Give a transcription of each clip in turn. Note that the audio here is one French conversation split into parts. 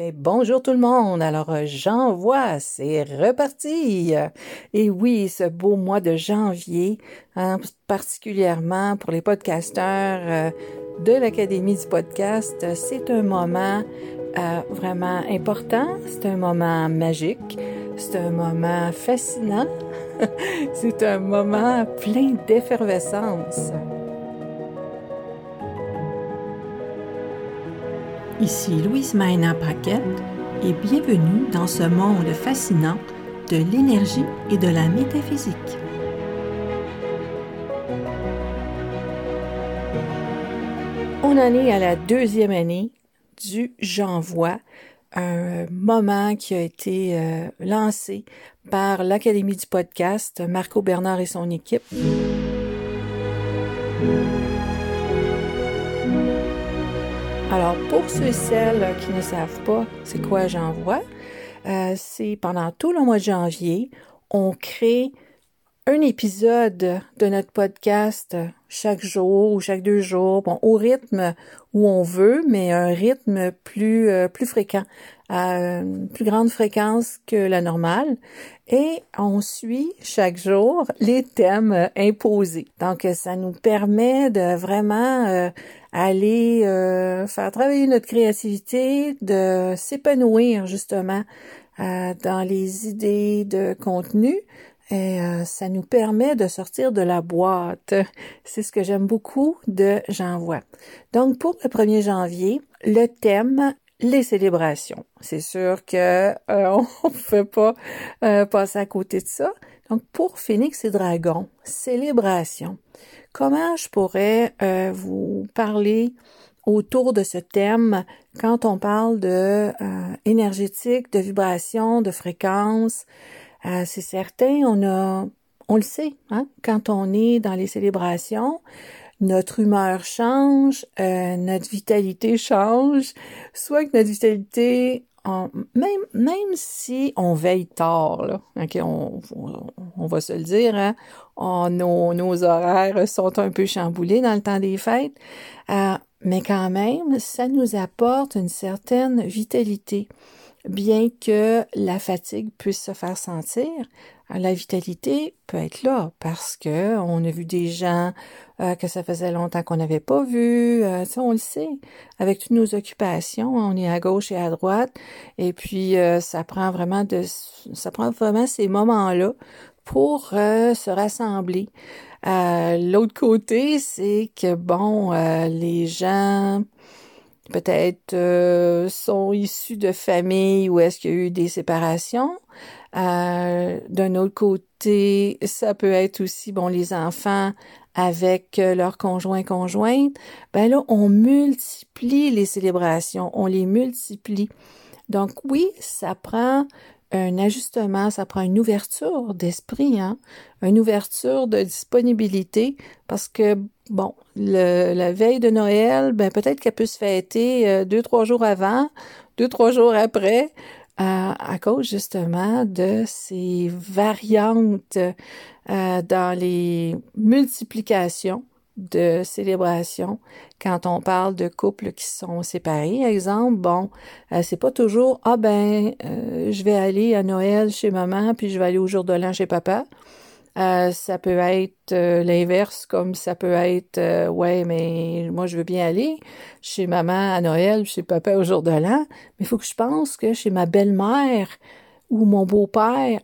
Ben, bonjour tout le monde. Alors, euh, j'envoie, c'est reparti. Et oui, ce beau mois de janvier, hein, particulièrement pour les podcasteurs euh, de l'Académie du podcast, c'est un moment euh, vraiment important. C'est un moment magique. C'est un moment fascinant. c'est un moment plein d'effervescence. Ici Louise Maina Paquette et bienvenue dans ce monde fascinant de l'énergie et de la métaphysique. On en est à la deuxième année du J'envoie, un moment qui a été euh, lancé par l'Académie du podcast, Marco Bernard et son équipe. Alors, pour ceux et celles qui ne savent pas c'est quoi j'envoie, euh, c'est pendant tout le mois de janvier, on crée un épisode de notre podcast chaque jour ou chaque deux jours, bon, au rythme où on veut, mais un rythme plus euh, plus fréquent, à plus grande fréquence que la normale. Et on suit chaque jour les thèmes imposés. Donc, ça nous permet de vraiment euh, aller euh, faire travailler notre créativité, de s'épanouir justement euh, dans les idées de contenu. Et euh, ça nous permet de sortir de la boîte. C'est ce que j'aime beaucoup de J'envoie. Donc pour le 1er janvier, le thème les célébrations. C'est sûr que on ne peut pas passer à côté de ça. Donc pour Phoenix et Dragon, célébration. Comment je pourrais euh, vous parler autour de ce thème quand on parle de euh, énergétique, de vibration, de fréquence? Euh, c'est certain, on a, on le sait, hein, quand on est dans les célébrations, notre humeur change, notre vitalité change, soit que notre vitalité même, même si on veille tard, là, on, on, va se le dire, hein, nos, nos, horaires sont un peu chamboulés dans le temps des fêtes, euh, mais quand même, ça nous apporte une certaine vitalité. Bien que la fatigue puisse se faire sentir, la vitalité peut être là parce que on a vu des gens euh, que ça faisait longtemps qu'on n'avait pas vu. Euh, ça, on le sait. Avec toutes nos occupations, on est à gauche et à droite. Et puis, euh, ça prend vraiment de, ça prend vraiment ces moments-là pour se rassembler. L'autre côté, c'est que bon, les gens peut-être sont issus de familles où est-ce qu'il y a eu des séparations. Euh, D'un autre côté, ça peut être aussi, bon, les enfants avec euh, leurs conjoints conjointes. Ben là, on multiplie les célébrations, on les multiplie. Donc oui, ça prend un ajustement, ça prend une ouverture d'esprit, hein, une ouverture de disponibilité, parce que bon, le, la veille de Noël, ben peut-être qu'elle peut se fêter euh, deux trois jours avant, deux trois jours après, à cause justement de ces variantes euh, dans les multiplications de célébrations quand on parle de couples qui sont séparés. Exemple, bon, euh, c'est pas toujours ah ben euh, je vais aller à Noël chez maman puis je vais aller au jour de l'an chez papa. Euh, ça peut être euh, l'inverse, comme ça peut être euh, ouais, mais moi je veux bien aller chez maman à Noël, chez papa au jour de l'an, mais il faut que je pense que chez ma belle-mère ou mon beau-père,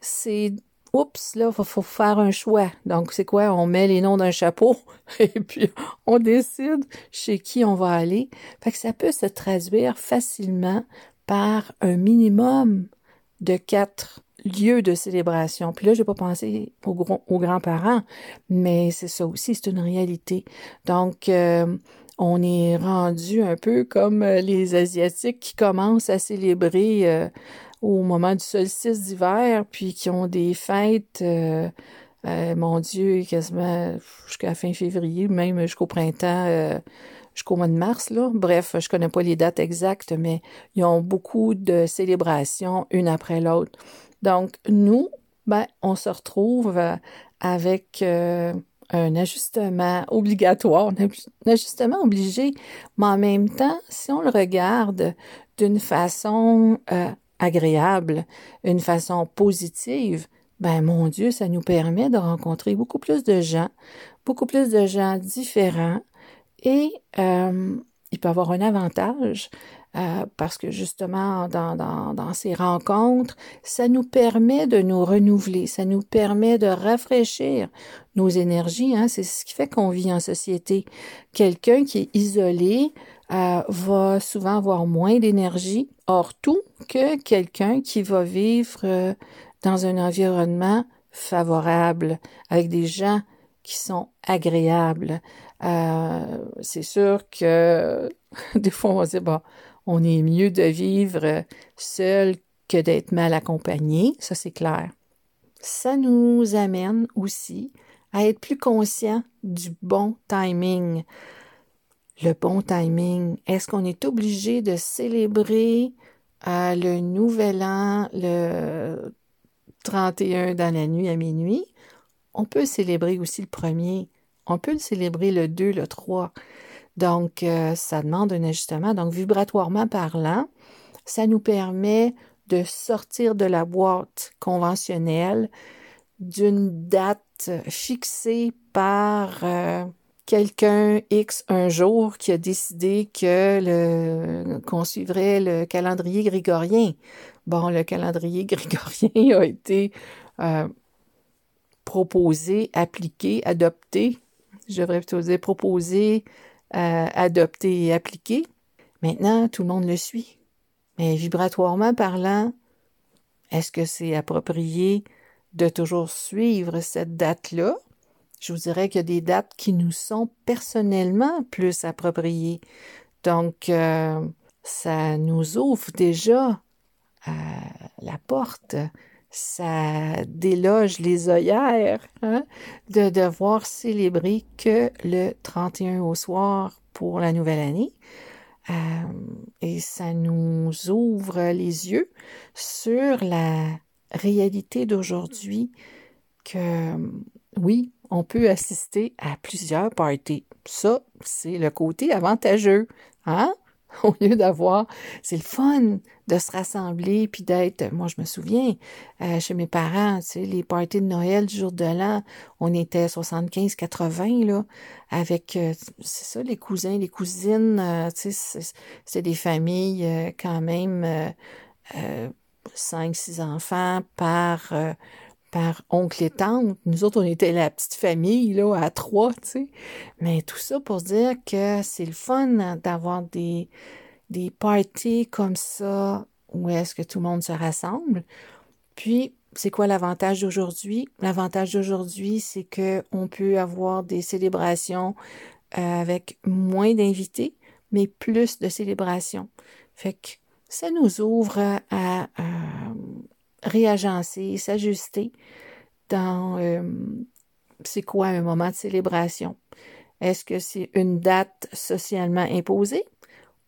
c'est oups, là, il faut, faire un choix. Donc, c'est quoi? On met les noms d'un chapeau et puis on décide chez qui on va aller. Fait que ça peut se traduire facilement par un minimum de quatre lieu de célébration. Puis là, j'ai pas pensé aux, aux grands-parents, mais c'est ça aussi, c'est une réalité. Donc, euh, on est rendu un peu comme euh, les Asiatiques qui commencent à célébrer euh, au moment du solstice d'hiver, puis qui ont des fêtes, mon Dieu, quasiment jusqu'à fin février, même jusqu'au printemps jusqu'au mois de mars, là. Bref, je connais pas les dates exactes, mais ils ont beaucoup de célébrations une après l'autre. Donc, nous, ben, on se retrouve euh, avec euh, un ajustement obligatoire, un ajustement obligé, mais en même temps, si on le regarde d'une façon euh, agréable, une façon positive, ben mon Dieu, ça nous permet de rencontrer beaucoup plus de gens, beaucoup plus de gens différents et euh, il peut avoir un avantage euh, parce que justement, dans, ces rencontres, ça nous permet de nous renouveler, ça nous permet de rafraîchir nos énergies. Hein, c'est ce qui fait qu'on vit en société. Quelqu'un qui est isolé euh, va souvent avoir moins d'énergie, hors tout, que quelqu'un qui va vivre euh, dans un environnement favorable, avec des gens qui sont agréables. Euh, c'est sûr que des fois, on va dire, bon, on est mieux de vivre seul que d'être mal accompagné, ça c'est clair. Ça nous amène aussi à être plus conscient du bon timing. Le bon timing, est-ce qu'on est obligé de célébrer euh, le nouvel an le 31 dans la nuit à minuit? On peut célébrer aussi le premier. On peut le célébrer le 2, le 3. Donc, euh, ça demande un ajustement. Donc, vibratoirement parlant, ça nous permet de sortir de la boîte conventionnelle d'une date fixée par euh, quelqu'un X un jour qui a décidé que qu'on suivrait le calendrier grégorien. Bon, le calendrier grégorien a été euh, proposé, appliqué, adopté. Je devrais plutôt dire proposé, euh, adopté et appliqué. Maintenant, tout le monde le suit. Mais vibratoirement parlant, est-ce que c'est approprié de toujours suivre cette date-là? Je vous dirais qu'il y a des dates qui nous sont personnellement plus appropriées. Donc, euh, ça nous ouvre déjà euh, la porte ça déloge les œillères hein, de devoir célébrer que le 31 au soir pour la nouvelle année. Euh, et ça nous ouvre les yeux sur la réalité d'aujourd'hui que oui, on peut assister à plusieurs parties. Ça, c'est le côté avantageux. Hein? au lieu d'avoir, c'est le fun de se rassembler puis d'être, moi je me souviens, euh, chez mes parents, tu sais, les parties de Noël du jour de l'an, on était 75-80 là, avec, euh, c'est ça, les cousins, les cousines, euh, tu sais, c'est des familles quand même, cinq, six enfants par par oncle et tante. Nous autres, on était la petite famille, là, à trois, tu sais. Mais tout ça pour dire que c'est le fun d'avoir des, parties comme ça où est-ce que tout le monde se rassemble. Puis, c'est quoi l'avantage d'aujourd'hui? L'avantage d'aujourd'hui, c'est que on peut avoir des célébrations euh, avec moins d'invités, mais plus de célébrations. Fait que ça nous ouvre à réagencer, s'ajuster dans euh, c'est quoi un moment de célébration? Est-ce que c'est une date socialement imposée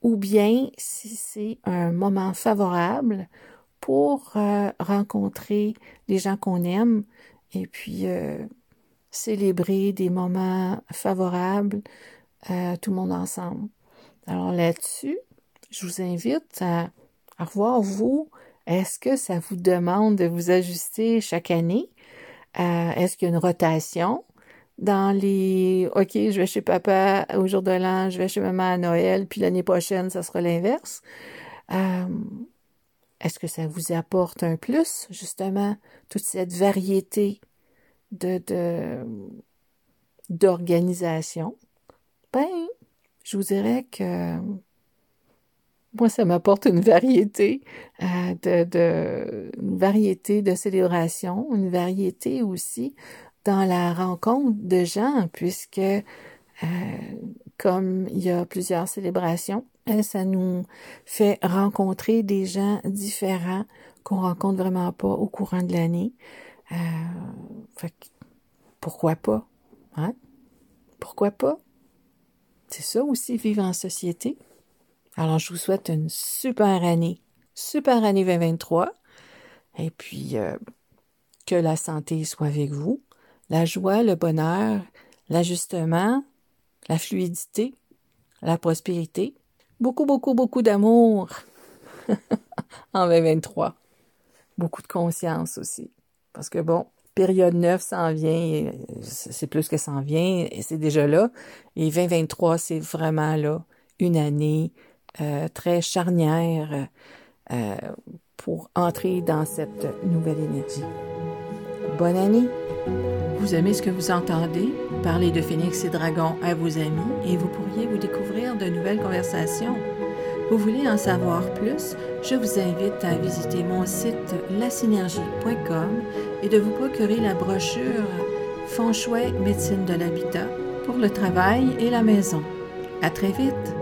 ou bien si c'est un moment favorable pour euh, rencontrer les gens qu'on aime et puis euh, célébrer des moments favorables tout le monde ensemble? Alors là-dessus, je vous invite à, à revoir vous est-ce que ça vous demande de vous ajuster chaque année? Euh, est-ce qu'il y a une rotation? Dans les OK, je vais chez papa au jour de l'an, je vais chez maman à Noël, puis l'année prochaine, ça sera l'inverse. Euh, est-ce que ça vous apporte un plus, justement, toute cette variété de, de d'organisation? Ben, je vous dirais que moi, ça m'apporte une variété euh, de, de une variété de célébrations, une variété aussi dans la rencontre de gens, puisque euh, comme il y a plusieurs célébrations, hein, ça nous fait rencontrer des gens différents qu'on rencontre vraiment pas au courant de l'année. Euh, fait pourquoi pas? Hein? Pourquoi pas? C'est ça aussi, vivre en société. Alors, je vous souhaite une super année, super année 2023. Et puis, euh, que la santé soit avec vous, la joie, le bonheur, l'ajustement, la fluidité, la prospérité. Beaucoup, beaucoup, beaucoup d'amour. en 2023. Beaucoup de conscience aussi. Parce que bon, période 9 s'en vient, c'est plus que s'en vient, et c'est déjà là. Et 2023, c'est vraiment là une année euh, très charnière euh, pour entrer dans cette nouvelle énergie. Bonne année! Vous aimez ce que vous entendez? Parlez de Phoenix et Dragon à vos amis et vous pourriez vous découvrir de nouvelles conversations. Vous voulez en savoir plus? Je vous invite à visiter mon site lasynergie.com et de vous procurer la brochure Feng Shui Médecine de l'Habitat pour le travail et la maison. À très vite!